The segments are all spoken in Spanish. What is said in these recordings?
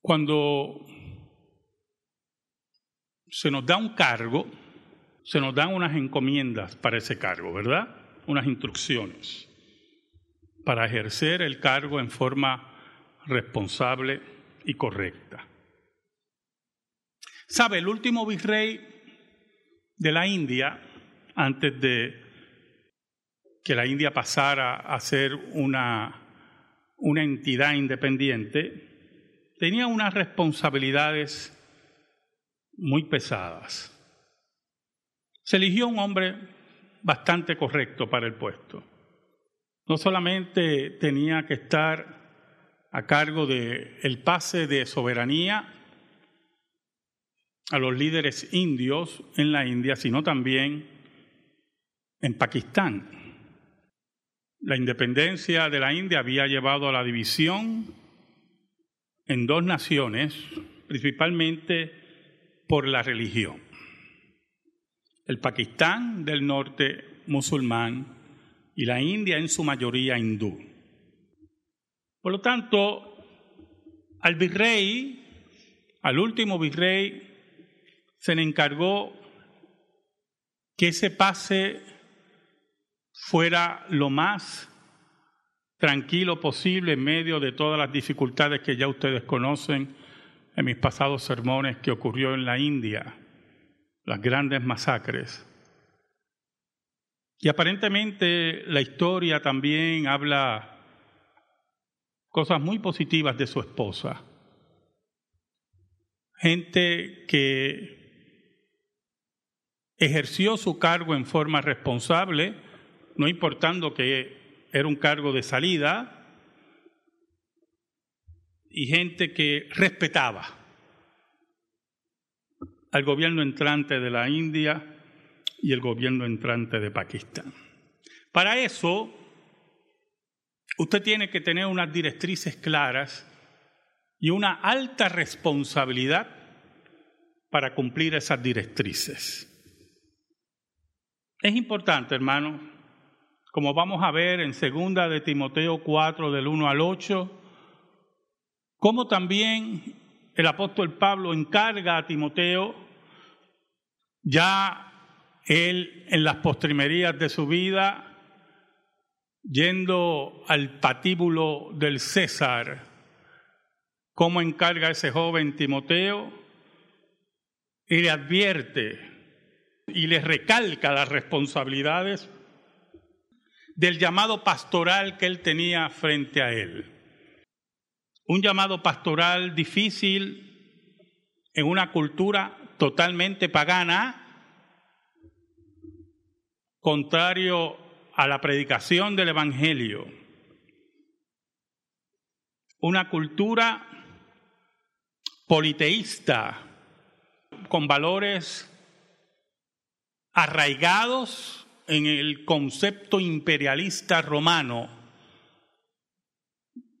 Cuando se nos da un cargo, se nos dan unas encomiendas para ese cargo, ¿verdad? Unas instrucciones para ejercer el cargo en forma responsable y correcta. ¿Sabe? El último virrey de la India, antes de que la India pasara a ser una, una entidad independiente, tenía unas responsabilidades muy pesadas. Se eligió un hombre bastante correcto para el puesto. No solamente tenía que estar a cargo del el pase de soberanía a los líderes indios en la India, sino también en Pakistán. La independencia de la India había llevado a la división en dos naciones, principalmente por la religión. El Pakistán del norte musulmán y la India en su mayoría hindú. Por lo tanto, al virrey, al último virrey, se le encargó que ese pase fuera lo más tranquilo posible en medio de todas las dificultades que ya ustedes conocen en mis pasados sermones que ocurrió en la India, las grandes masacres. Y aparentemente la historia también habla cosas muy positivas de su esposa. Gente que ejerció su cargo en forma responsable, no importando que era un cargo de salida, y gente que respetaba al gobierno entrante de la India y el gobierno entrante de Pakistán. Para eso, usted tiene que tener unas directrices claras y una alta responsabilidad para cumplir esas directrices. Es importante, hermano, como vamos a ver en segunda de Timoteo 4 del 1 al 8, como también el apóstol Pablo encarga a Timoteo, ya él en las postrimerías de su vida, yendo al patíbulo del César, cómo encarga a ese joven Timoteo y le advierte y le recalca las responsabilidades del llamado pastoral que él tenía frente a él. Un llamado pastoral difícil en una cultura totalmente pagana, contrario a la predicación del Evangelio. Una cultura politeísta, con valores arraigados en el concepto imperialista romano,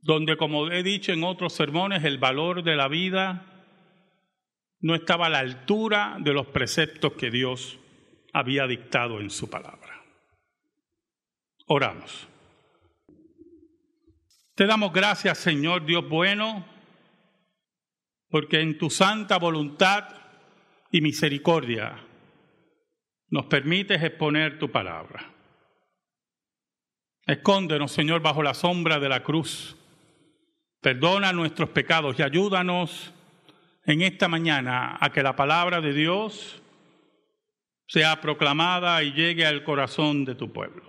donde, como he dicho en otros sermones, el valor de la vida no estaba a la altura de los preceptos que Dios había dictado en su palabra. Oramos. Te damos gracias, Señor Dios bueno, porque en tu santa voluntad y misericordia nos permites exponer tu palabra. Escóndenos, Señor, bajo la sombra de la cruz. Perdona nuestros pecados y ayúdanos en esta mañana a que la palabra de Dios sea proclamada y llegue al corazón de tu pueblo.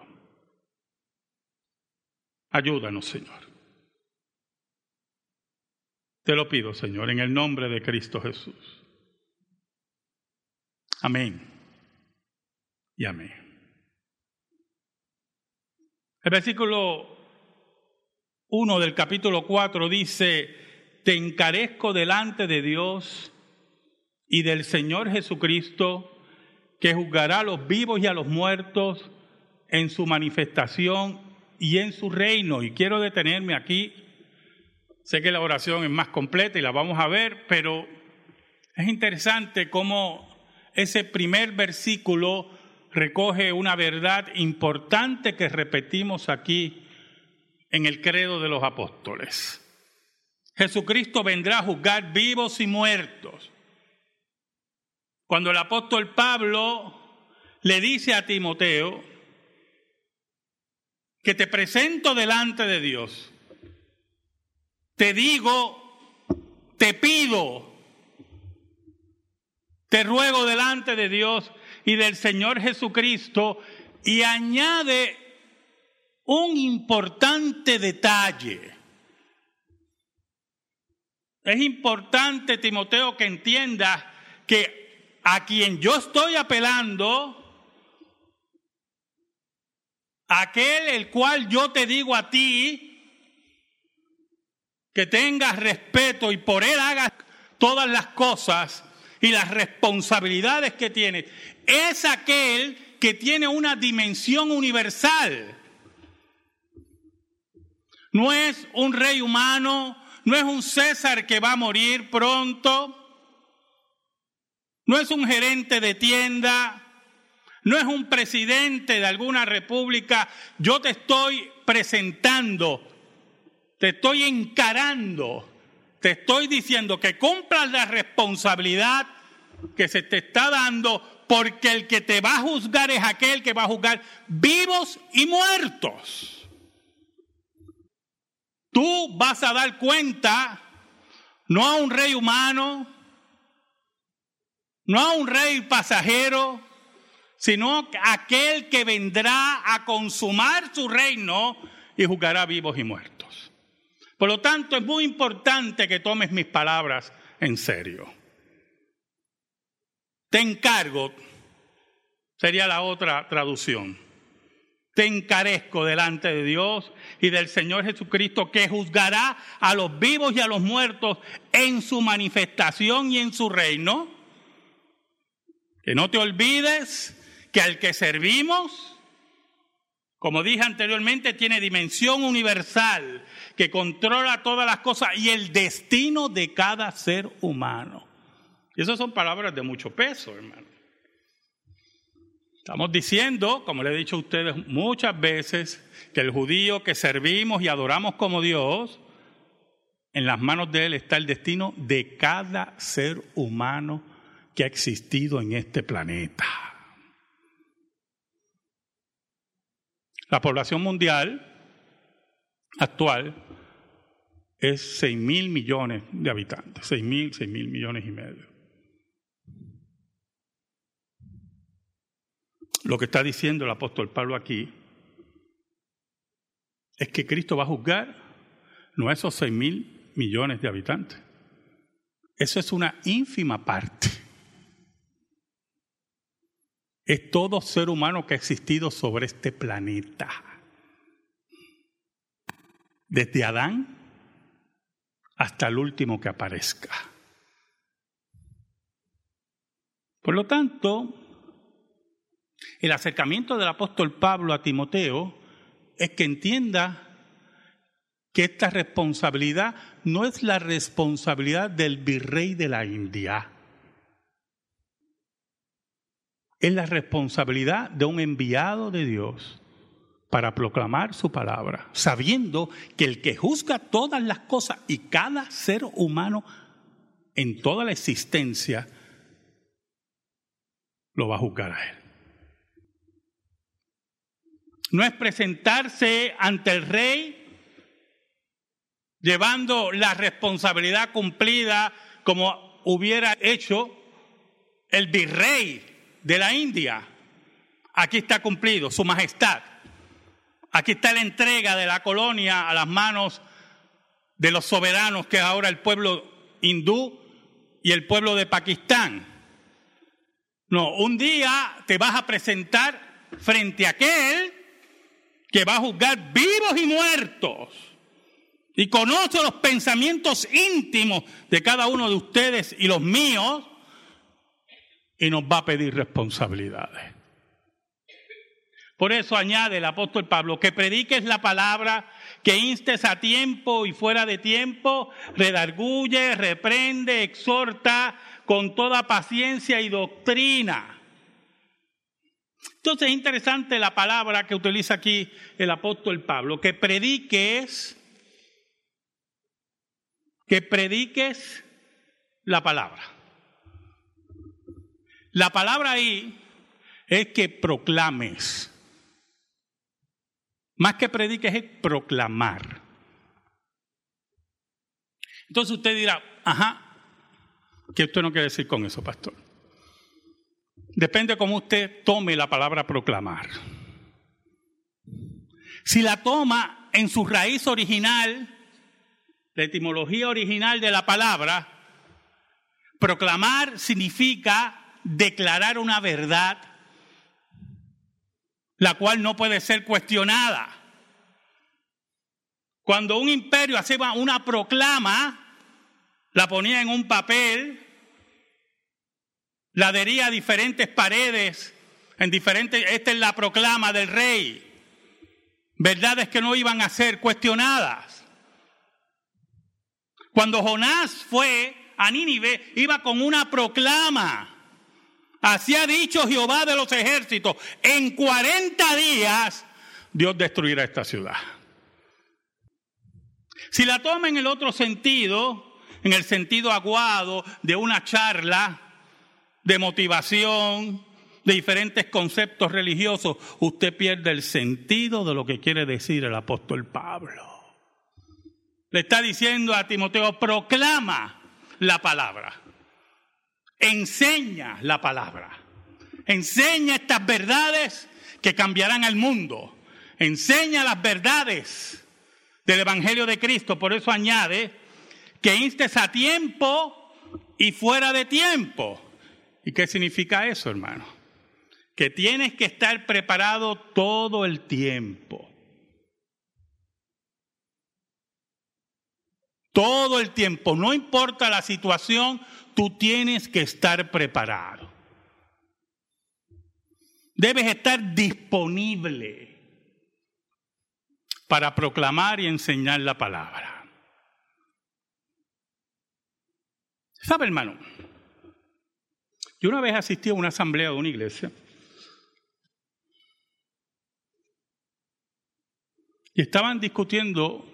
Ayúdanos, Señor. Te lo pido, Señor, en el nombre de Cristo Jesús. Amén y amén. El versículo 1 del capítulo 4 dice, te encarezco delante de Dios y del Señor Jesucristo, que juzgará a los vivos y a los muertos en su manifestación y en su reino. Y quiero detenerme aquí. Sé que la oración es más completa y la vamos a ver, pero es interesante cómo ese primer versículo recoge una verdad importante que repetimos aquí en el credo de los apóstoles. Jesucristo vendrá a juzgar vivos y muertos. Cuando el apóstol Pablo le dice a Timoteo que te presento delante de Dios, te digo, te pido, te ruego delante de Dios y del Señor Jesucristo y añade un importante detalle. Es importante, Timoteo, que entiendas que a quien yo estoy apelando, aquel el cual yo te digo a ti, que tengas respeto y por él hagas todas las cosas y las responsabilidades que tiene, es aquel que tiene una dimensión universal. No es un rey humano, no es un César que va a morir pronto, no es un gerente de tienda, no es un presidente de alguna república. Yo te estoy presentando, te estoy encarando, te estoy diciendo que cumplas la responsabilidad que se te está dando, porque el que te va a juzgar es aquel que va a juzgar vivos y muertos. Tú vas a dar cuenta no a un rey humano, no a un rey pasajero, sino a aquel que vendrá a consumar su reino y juzgará vivos y muertos. Por lo tanto, es muy importante que tomes mis palabras en serio. Te encargo, sería la otra traducción te encarezco delante de Dios y del Señor Jesucristo que juzgará a los vivos y a los muertos en su manifestación y en su reino. Que no te olvides que al que servimos, como dije anteriormente, tiene dimensión universal, que controla todas las cosas y el destino de cada ser humano. Y esas son palabras de mucho peso, hermano. Estamos diciendo, como le he dicho a ustedes muchas veces, que el judío que servimos y adoramos como Dios, en las manos de Él está el destino de cada ser humano que ha existido en este planeta. La población mundial actual es 6 mil millones de habitantes, 6 mil, 6 mil millones y medio. Lo que está diciendo el apóstol Pablo aquí es que Cristo va a juzgar no a esos seis mil millones de habitantes. Eso es una ínfima parte. Es todo ser humano que ha existido sobre este planeta. Desde Adán hasta el último que aparezca. Por lo tanto, el acercamiento del apóstol Pablo a Timoteo es que entienda que esta responsabilidad no es la responsabilidad del virrey de la India, es la responsabilidad de un enviado de Dios para proclamar su palabra, sabiendo que el que juzga todas las cosas y cada ser humano en toda la existencia, lo va a juzgar a él. No es presentarse ante el rey llevando la responsabilidad cumplida como hubiera hecho el virrey de la India. Aquí está cumplido, su majestad. Aquí está la entrega de la colonia a las manos de los soberanos, que es ahora el pueblo hindú y el pueblo de Pakistán. No, un día te vas a presentar frente a aquel que va a juzgar vivos y muertos y conoce los pensamientos íntimos de cada uno de ustedes y los míos y nos va a pedir responsabilidades. Por eso añade el apóstol Pablo que prediques la palabra, que instes a tiempo y fuera de tiempo, redarguye, reprende, exhorta con toda paciencia y doctrina. Entonces es interesante la palabra que utiliza aquí el apóstol Pablo, que predique es que prediques la palabra. La palabra ahí es que proclames. Más que prediques es proclamar. Entonces usted dirá, ajá, ¿qué usted no quiere decir con eso, pastor? Depende cómo usted tome la palabra proclamar. Si la toma en su raíz original, la etimología original de la palabra, proclamar significa declarar una verdad la cual no puede ser cuestionada. Cuando un imperio hacía una proclama, la ponía en un papel, la adhería a diferentes paredes, en diferentes, esta es la proclama del rey. Verdades que no iban a ser cuestionadas. Cuando Jonás fue a Nínive, iba con una proclama. Así ha dicho Jehová de los ejércitos, en 40 días Dios destruirá esta ciudad. Si la toma en el otro sentido, en el sentido aguado de una charla de motivación, de diferentes conceptos religiosos, usted pierde el sentido de lo que quiere decir el apóstol Pablo. Le está diciendo a Timoteo, proclama la palabra enseña la palabra. Enseña estas verdades que cambiarán al mundo. Enseña las verdades del Evangelio de Cristo. Por eso añade que instes a tiempo y fuera de tiempo. ¿Y qué significa eso, hermano? Que tienes que estar preparado todo el tiempo. Todo el tiempo, no importa la situación, tú tienes que estar preparado. Debes estar disponible para proclamar y enseñar la palabra. ¿Sabe, hermano? Yo una vez asistí a una asamblea de una iglesia y estaban discutiendo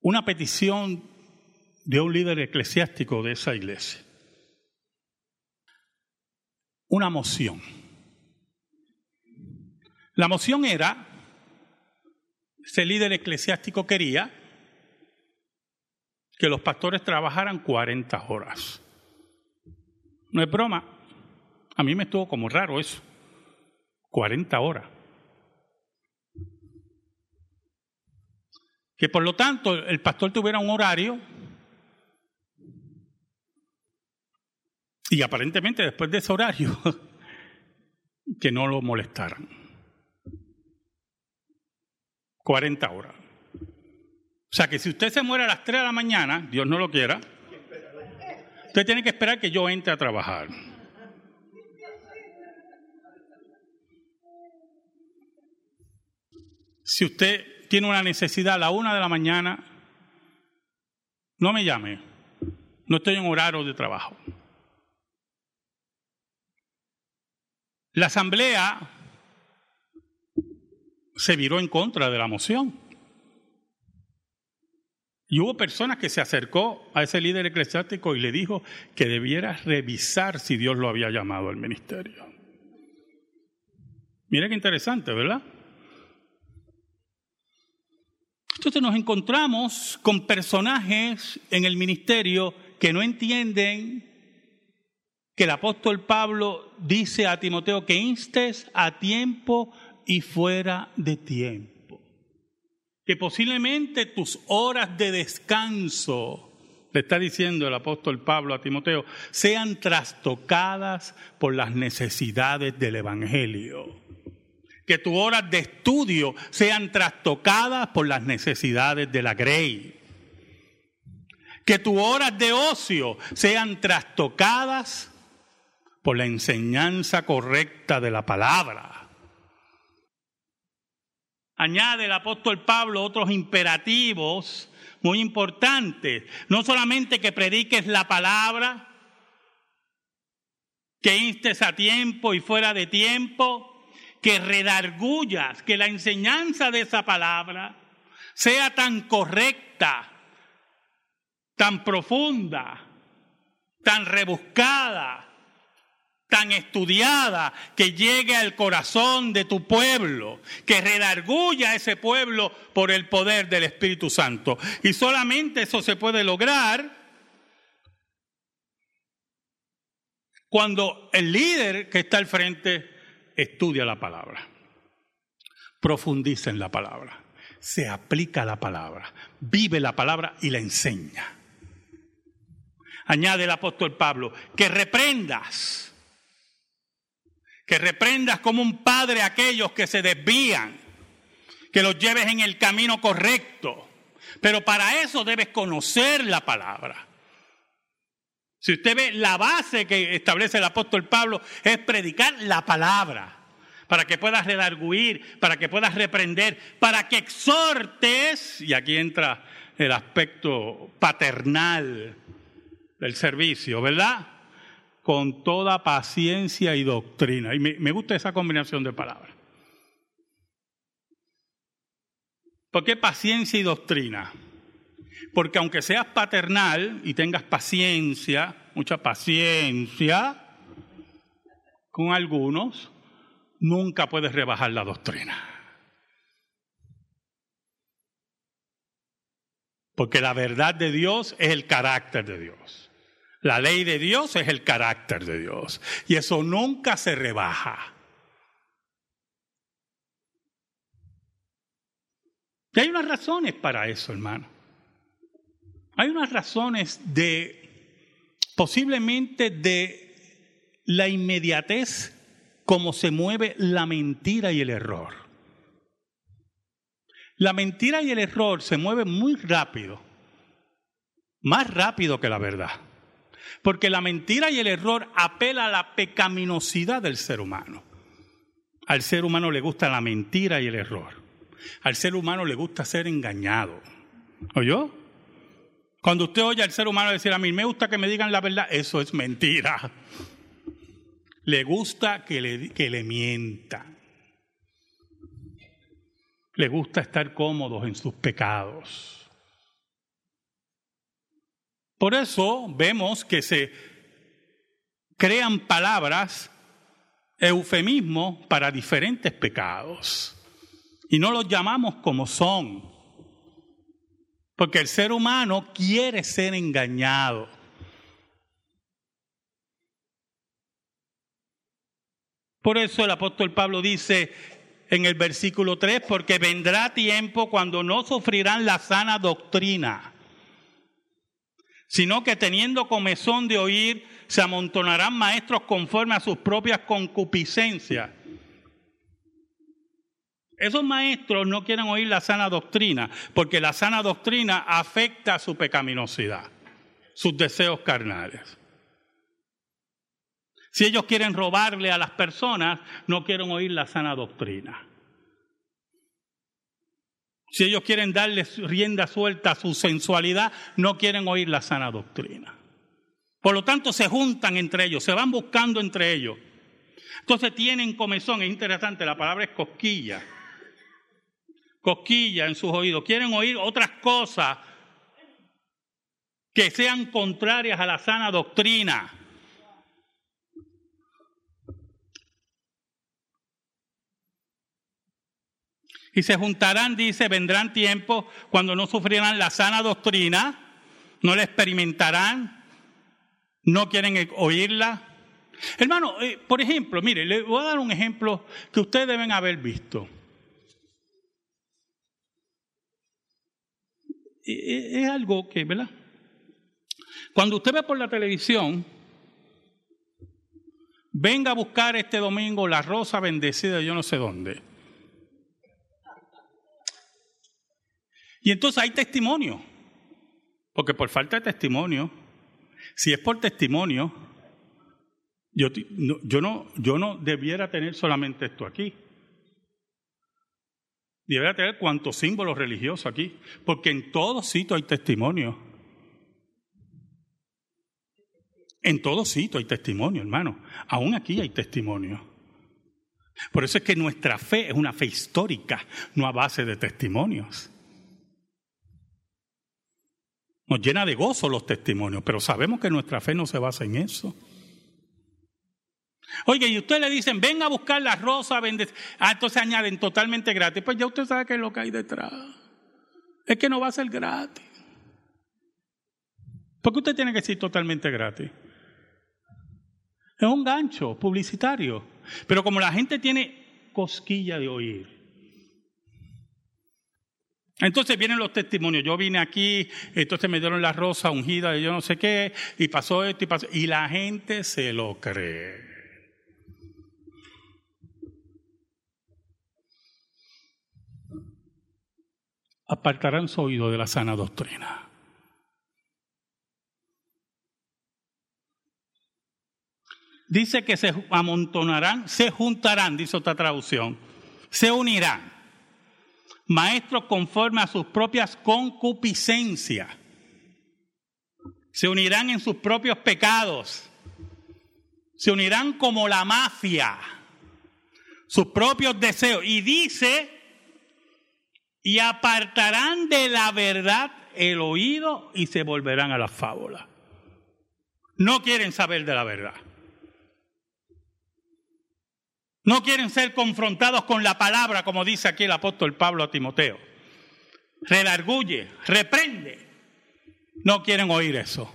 una petición de un líder eclesiástico de esa iglesia. Una moción. La moción era, ese líder eclesiástico quería que los pastores trabajaran 40 horas. No es broma, a mí me estuvo como raro eso, 40 horas. Que por lo tanto el pastor tuviera un horario y aparentemente después de ese horario que no lo molestaran. 40 horas. O sea que si usted se muere a las 3 de la mañana, Dios no lo quiera, usted tiene que esperar que yo entre a trabajar. Si usted tiene una necesidad a la una de la mañana, no me llame. No estoy en horario de trabajo. La asamblea se viró en contra de la moción. Y hubo personas que se acercó a ese líder eclesiástico y le dijo que debiera revisar si Dios lo había llamado al ministerio. Mira qué interesante, ¿verdad? Entonces nos encontramos con personajes en el ministerio que no entienden que el apóstol Pablo dice a Timoteo que instes a tiempo y fuera de tiempo. Que posiblemente tus horas de descanso, le está diciendo el apóstol Pablo a Timoteo, sean trastocadas por las necesidades del Evangelio que tus horas de estudio sean trastocadas por las necesidades de la grey. Que tus horas de ocio sean trastocadas por la enseñanza correcta de la palabra. Añade el apóstol Pablo otros imperativos muy importantes. No solamente que prediques la palabra, que instes a tiempo y fuera de tiempo, que redargullas, que la enseñanza de esa palabra sea tan correcta, tan profunda, tan rebuscada, tan estudiada, que llegue al corazón de tu pueblo, que redarguya a ese pueblo por el poder del Espíritu Santo. Y solamente eso se puede lograr cuando el líder que está al frente estudia la palabra, profundiza en la palabra, se aplica la palabra, vive la palabra y la enseña. Añade el apóstol Pablo, que reprendas que reprendas como un padre a aquellos que se desvían, que los lleves en el camino correcto. Pero para eso debes conocer la palabra. Si usted ve la base que establece el apóstol Pablo es predicar la palabra, para que puedas redarguir, para que puedas reprender, para que exhortes, y aquí entra el aspecto paternal del servicio, ¿verdad? con toda paciencia y doctrina. Y me, gusta esa combinación de palabras. ¿Por qué paciencia y doctrina? Porque aunque seas paternal y tengas paciencia, mucha paciencia con algunos, nunca puedes rebajar la doctrina. Porque la verdad de Dios es el carácter de Dios. La ley de Dios es el carácter de Dios y eso nunca se rebaja. Y hay unas razones para eso, hermano. Hay unas razones de, posiblemente de la inmediatez como se mueve la mentira y el error. La mentira y el error se mueven muy rápido, más rápido que la verdad. Porque la mentira y el error apela a la pecaminosidad del ser humano. Al ser humano le gusta la mentira y el error. Al ser humano le gusta ser engañado. ¿Oyó? Cuando usted oye al ser humano decir a mí, me gusta que me digan la verdad, eso es mentira. Le gusta que le, que le mientan. Le gusta estar cómodos en sus pecados. Por eso vemos que se crean palabras, eufemismos para diferentes pecados. Y no los llamamos como son. Porque el ser humano quiere ser engañado. Por eso el apóstol Pablo dice en el versículo 3, porque vendrá tiempo cuando no sufrirán la sana doctrina sino que teniendo comezón de oír, se amontonarán maestros conforme a sus propias concupiscencias. Esos maestros no quieren oír la sana doctrina, porque la sana doctrina afecta su pecaminosidad, sus deseos carnales. Si ellos quieren robarle a las personas, no quieren oír la sana doctrina. Si ellos quieren darle rienda suelta a su sensualidad, no quieren oír la sana doctrina. Por lo tanto, se juntan entre ellos, se van buscando entre ellos. Entonces tienen comezón, es interesante, la palabra es cosquilla. Cosquilla en sus oídos. Quieren oír otras cosas que sean contrarias a la sana doctrina. Y se juntarán, dice, vendrán tiempos cuando no sufrirán la sana doctrina, no la experimentarán, no quieren oírla. Hermano, eh, por ejemplo, mire, le voy a dar un ejemplo que ustedes deben haber visto. Es algo que, ¿verdad? Cuando usted ve por la televisión, venga a buscar este domingo la rosa bendecida yo no sé dónde. Y entonces hay testimonio, porque por falta de testimonio, si es por testimonio, yo, yo, no, yo no debiera tener solamente esto aquí. Debería tener cuantos símbolos religiosos aquí, porque en todo sitio hay testimonio. En todo sitio hay testimonio, hermano. Aún aquí hay testimonio. Por eso es que nuestra fe es una fe histórica, no a base de testimonios. Nos llena de gozo los testimonios, pero sabemos que nuestra fe no se basa en eso. Oye, y usted le dicen, ven a buscar la rosa. Ah, entonces añaden totalmente gratis. Pues ya usted sabe qué es lo que hay detrás. Es que no va a ser gratis. ¿Por qué usted tiene que decir totalmente gratis? Es un gancho publicitario. Pero como la gente tiene cosquilla de oír, entonces vienen los testimonios. Yo vine aquí, entonces me dieron la rosa ungida de yo no sé qué, y pasó esto y pasó. Y la gente se lo cree. Apartarán su oído de la sana doctrina. Dice que se amontonarán, se juntarán, dice otra traducción, se unirán maestros conforme a sus propias concupiscencias. Se unirán en sus propios pecados. Se unirán como la mafia, sus propios deseos. Y dice, y apartarán de la verdad el oído y se volverán a la fábula. No quieren saber de la verdad. No quieren ser confrontados con la palabra, como dice aquí el apóstol Pablo a Timoteo. Redarguye, reprende. No quieren oír eso.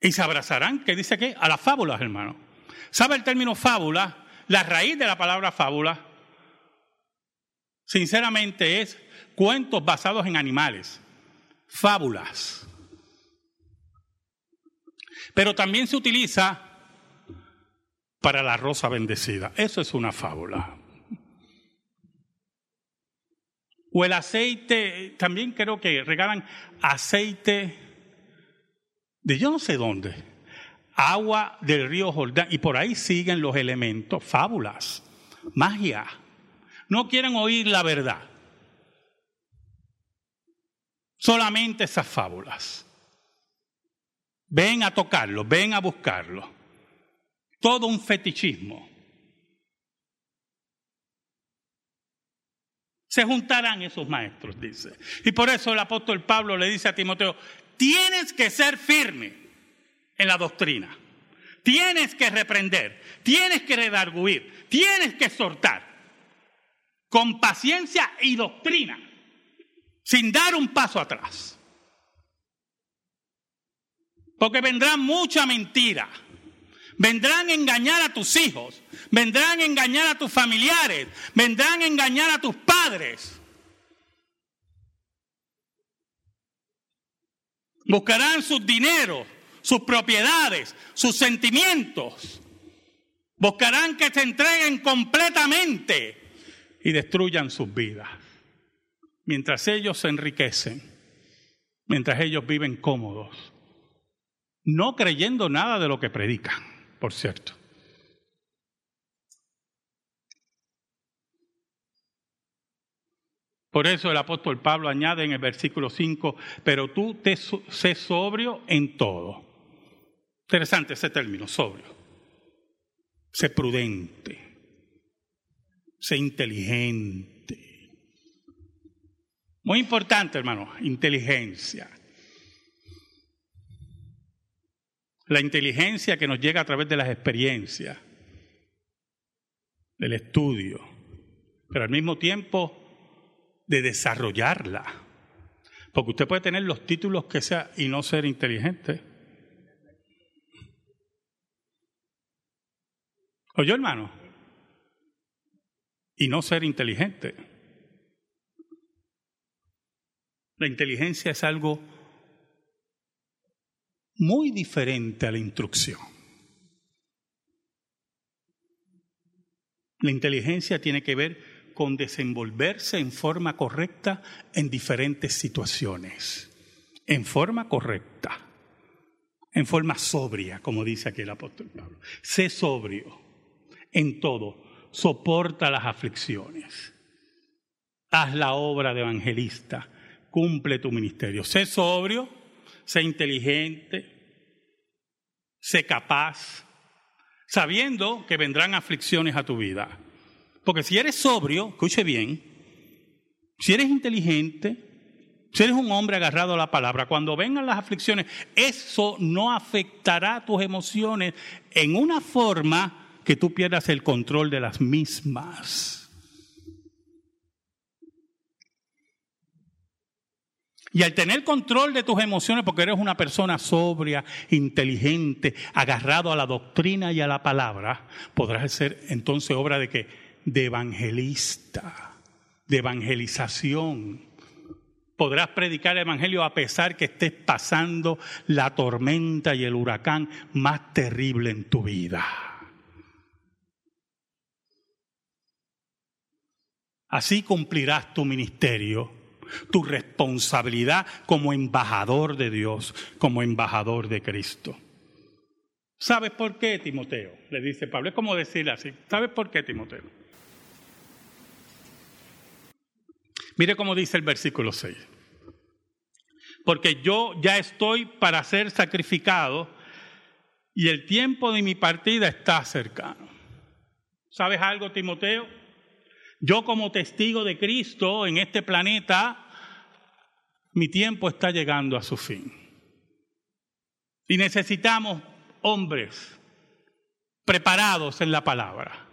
Y se abrazarán, ¿qué dice aquí? A las fábulas, hermano. ¿Sabe el término fábula? La raíz de la palabra fábula, sinceramente, es cuentos basados en animales. Fábulas. Pero también se utiliza para la rosa bendecida. Eso es una fábula. O el aceite, también creo que regalan aceite de yo no sé dónde, agua del río Jordán, y por ahí siguen los elementos, fábulas, magia. No quieren oír la verdad. Solamente esas fábulas. Ven a tocarlo, ven a buscarlo todo un fetichismo. Se juntarán esos maestros, dice. Y por eso el apóstol Pablo le dice a Timoteo, tienes que ser firme en la doctrina. Tienes que reprender, tienes que redarguir, tienes que exhortar con paciencia y doctrina, sin dar un paso atrás. Porque vendrá mucha mentira Vendrán a engañar a tus hijos, vendrán a engañar a tus familiares, vendrán a engañar a tus padres. Buscarán sus dineros, sus propiedades, sus sentimientos. Buscarán que se entreguen completamente y destruyan sus vidas. Mientras ellos se enriquecen, mientras ellos viven cómodos, no creyendo nada de lo que predican por cierto. Por eso el apóstol Pablo añade en el versículo 5, pero tú te sé sobrio en todo. Interesante ese término, sobrio. Sé prudente. Sé inteligente. Muy importante, hermano, inteligencia. la inteligencia que nos llega a través de las experiencias, del estudio, pero al mismo tiempo de desarrollarla. Porque usted puede tener los títulos que sea y no ser inteligente. ¿Oyó, hermano? Y no ser inteligente. La inteligencia es algo muy diferente a la instrucción. La inteligencia tiene que ver con desenvolverse en forma correcta en diferentes situaciones, en forma correcta, en forma sobria, como dice aquí el apóstol Pablo. Sé sobrio en todo, soporta las aflicciones, haz la obra de evangelista, cumple tu ministerio. Sé sobrio sé inteligente, sé capaz, sabiendo que vendrán aflicciones a tu vida. Porque si eres sobrio, escuche bien, si eres inteligente, Si eres un hombre agarrado a la palabra, cuando vengan las aflicciones, eso no afectará tus emociones en una forma que tú pierdas el control de las mismas. Y al tener control de tus emociones, porque eres una persona sobria, inteligente, agarrado a la doctrina y a la palabra, podrás ser entonces obra de que de evangelista, de evangelización podrás predicar el Evangelio a pesar que estés pasando la tormenta y el huracán más terrible en tu vida. Así cumplirás tu ministerio, tu responsabilidad como embajador de Dios, como embajador de Cristo. ¿Sabes por qué, Timoteo? Le dice Pablo. Es como decirle así. ¿Sabes por qué, Timoteo? Mire cómo dice el versículo 6. Porque yo ya estoy para ser sacrificado y el tiempo de mi partida está cercano. ¿Sabes algo, Timoteo? Yo como testigo de Cristo en este planeta, mi tiempo está llegando a su fin. Y necesitamos hombres preparados en la palabra.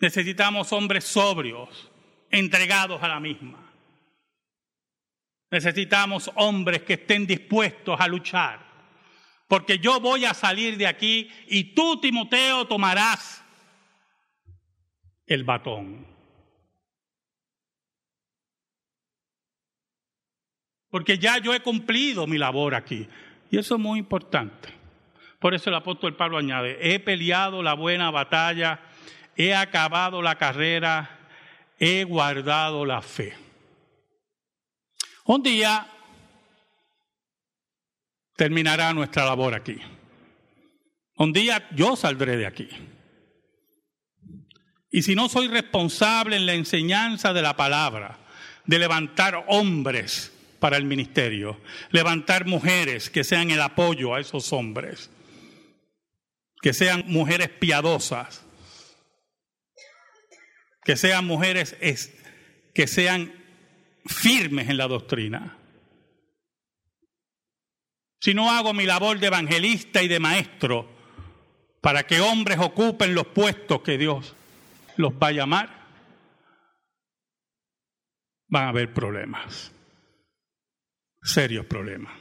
Necesitamos hombres sobrios, entregados a la misma. Necesitamos hombres que estén dispuestos a luchar, porque yo voy a salir de aquí y tú, Timoteo, tomarás el batón. Porque ya yo he cumplido mi labor aquí. Y eso es muy importante. Por eso el apóstol Pablo añade, he peleado la buena batalla, he acabado la carrera, he guardado la fe. Un día terminará nuestra labor aquí. Un día yo saldré de aquí. Y si no soy responsable en la enseñanza de la palabra, de levantar hombres para el ministerio, levantar mujeres que sean el apoyo a esos hombres, que sean mujeres piadosas, que sean mujeres que sean firmes en la doctrina. Si no hago mi labor de evangelista y de maestro para que hombres ocupen los puestos que Dios los va a llamar, van a haber problemas, serios problemas.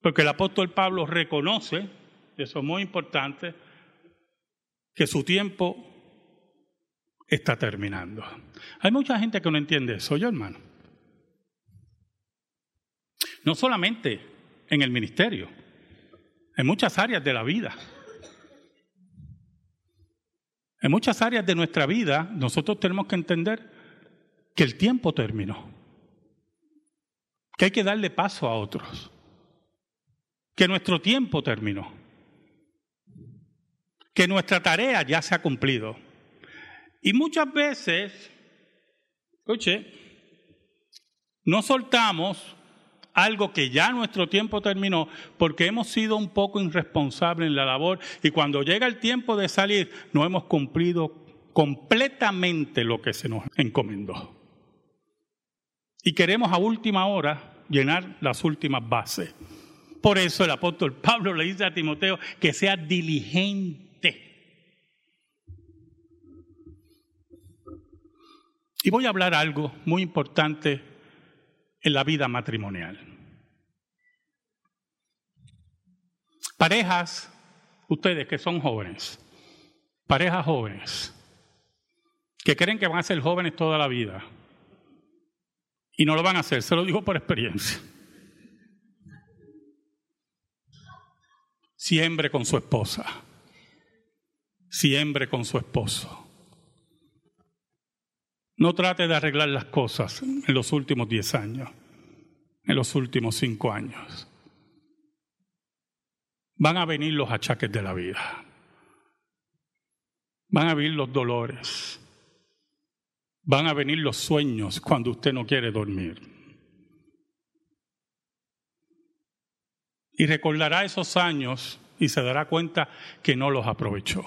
Porque el apóstol Pablo reconoce, eso es muy importante, que su tiempo está terminando. Hay mucha gente que no entiende eso, yo hermano. No solamente en el ministerio, en muchas áreas de la vida. En muchas áreas de nuestra vida nosotros tenemos que entender que el tiempo terminó, que hay que darle paso a otros, que nuestro tiempo terminó, que nuestra tarea ya se ha cumplido. Y muchas veces, escuche, no soltamos algo que ya nuestro tiempo terminó porque hemos sido un poco irresponsables en la labor y cuando llega el tiempo de salir no hemos cumplido completamente lo que se nos encomendó. Y queremos a última hora llenar las últimas bases. Por eso el apóstol Pablo le dice a Timoteo que sea diligente Y voy a hablar algo muy importante en la vida matrimonial. Parejas, ustedes que son jóvenes, parejas jóvenes, que creen que van a ser jóvenes toda la vida y no lo van a hacer, se lo digo por experiencia. Siempre con su esposa, siempre con su esposo. No trate de arreglar las cosas en los últimos diez años, en los últimos cinco años. Van a venir los achaques de la vida. Van a venir los dolores. Van a venir los sueños cuando usted no quiere dormir. Y recordará esos años y se dará cuenta que no los aprovechó.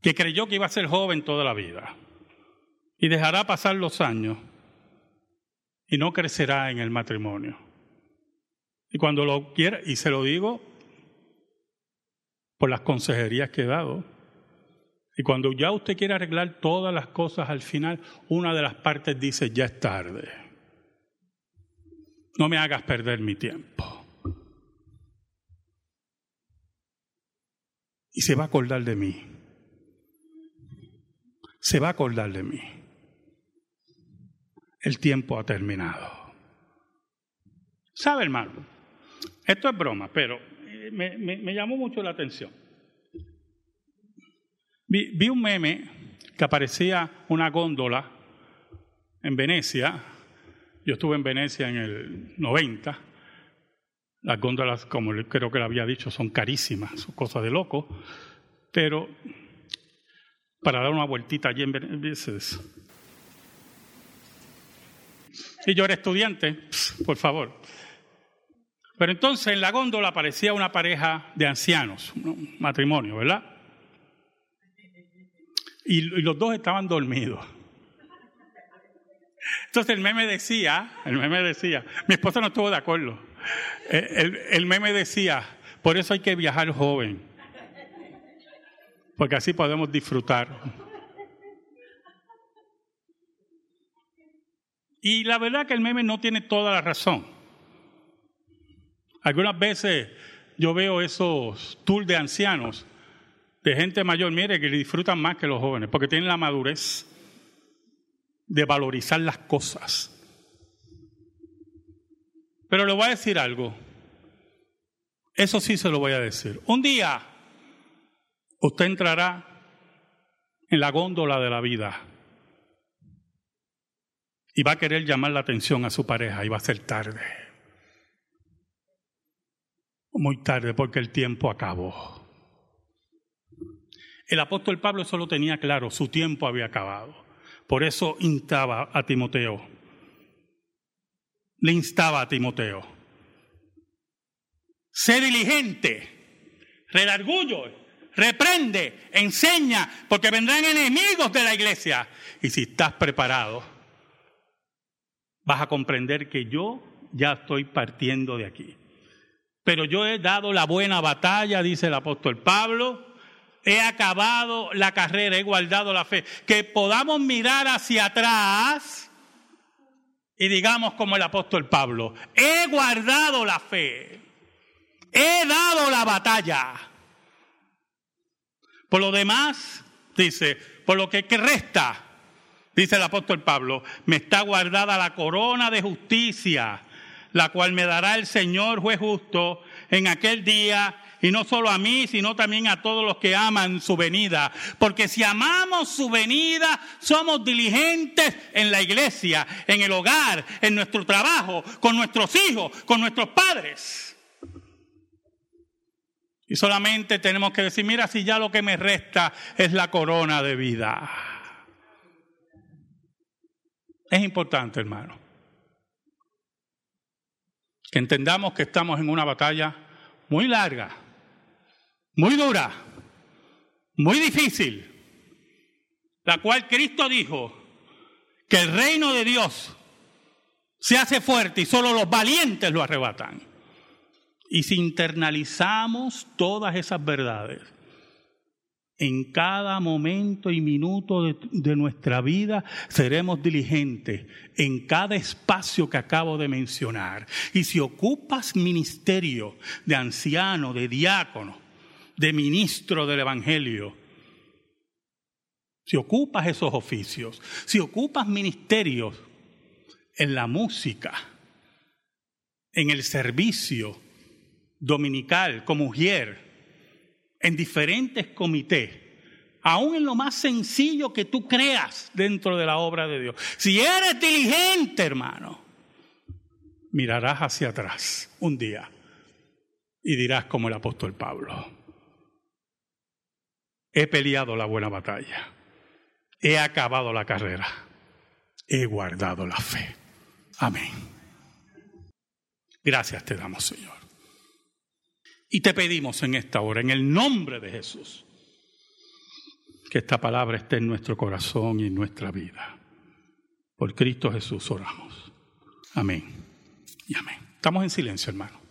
Que creyó que iba a ser joven toda la vida y dejará pasar los años y no crecerá en el matrimonio. Y cuando lo quiera, y se lo digo por las consejerías que he dado, y cuando ya usted quiere arreglar todas las cosas al final, una de las partes dice, ya es tarde. No me hagas perder mi tiempo. Y se va a acordar de mí. Se va a acordar de mí. El tiempo ha terminado. ¿Sabe, hermano? Esto es broma, pero eh, me, llamó mucho la atención. Vi, un meme que aparecía una góndola en Venecia. Yo estuve en Venecia en el 90. Las góndolas, como creo que le había dicho, son carísimas, son cosas de loco. Pero para dar una vueltita allí en Venecia. Si yo era estudiante, por favor. Pero entonces en la góndola aparecía una pareja de ancianos, un matrimonio, ¿verdad? y, los dos estaban dormidos. Entonces el meme decía, el meme decía, mi esposa no estuvo de acuerdo. Eh, el, el, meme decía, por eso hay que viajar joven, porque así podemos disfrutar. Y la verdad que el meme no tiene toda la razón. Algunas veces yo veo esos tours de ancianos de gente mayor, mire, que disfrutan más que los jóvenes, porque tienen la madurez de valorizar las cosas. Pero le voy a decir algo. Eso sí se lo voy a decir. Un día usted entrará en la góndola de la vida y va a querer llamar la atención a su pareja y va a ser tarde. Muy tarde porque el tiempo acabó. El apóstol Pablo eso lo tenía claro, su tiempo había acabado. Por eso instaba a Timoteo. Le instaba a Timoteo. Sé diligente, redargullo, reprende, enseña, porque vendrán enemigos de la iglesia. Y si estás preparado, vas a comprender que yo ya estoy partiendo de aquí. Pero yo he dado la buena batalla, dice el apóstol Pablo he acabado la carrera, he guardado la fe. Que podamos mirar hacia atrás y digamos como el apóstol Pablo, he guardado la fe, he dado la batalla. Por lo demás, dice, por lo que resta, dice el apóstol Pablo, me está guardada la corona de justicia, la cual me dará el Señor juez justo en aquel día y no solo a mí, sino también a todos los que aman su venida. Porque si amamos su venida, somos diligentes en la iglesia, en el hogar, en nuestro trabajo, con nuestros hijos, con nuestros padres. Y solamente tenemos que decir, mira, si ya lo que me resta es la corona de vida. Es importante, hermano, que entendamos que estamos en una batalla muy larga muy dura, muy difícil, la cual Cristo dijo que el reino de Dios se hace fuerte y solo los valientes lo arrebatan. Y si internalizamos todas esas verdades, en cada momento y minuto de, nuestra vida seremos diligentes en cada espacio que acabo de mencionar. Y si ocupas ministerio de anciano, de diácono, de ministro del Evangelio, si ocupas esos oficios, si ocupas ministerios en la música, en el servicio dominical como mujer, en diferentes comités, aún en lo más sencillo que tú creas dentro de la obra de Dios. Si eres diligente, hermano, mirarás hacia atrás un día y dirás como el apóstol Pablo. He peleado la buena batalla. He acabado la carrera. He guardado la fe. Amén. Gracias te damos, Señor. Y te pedimos en esta hora, en el nombre de Jesús, que esta palabra esté en nuestro corazón y en nuestra vida. Por Cristo Jesús oramos. Amén y amén. Estamos en silencio, hermano.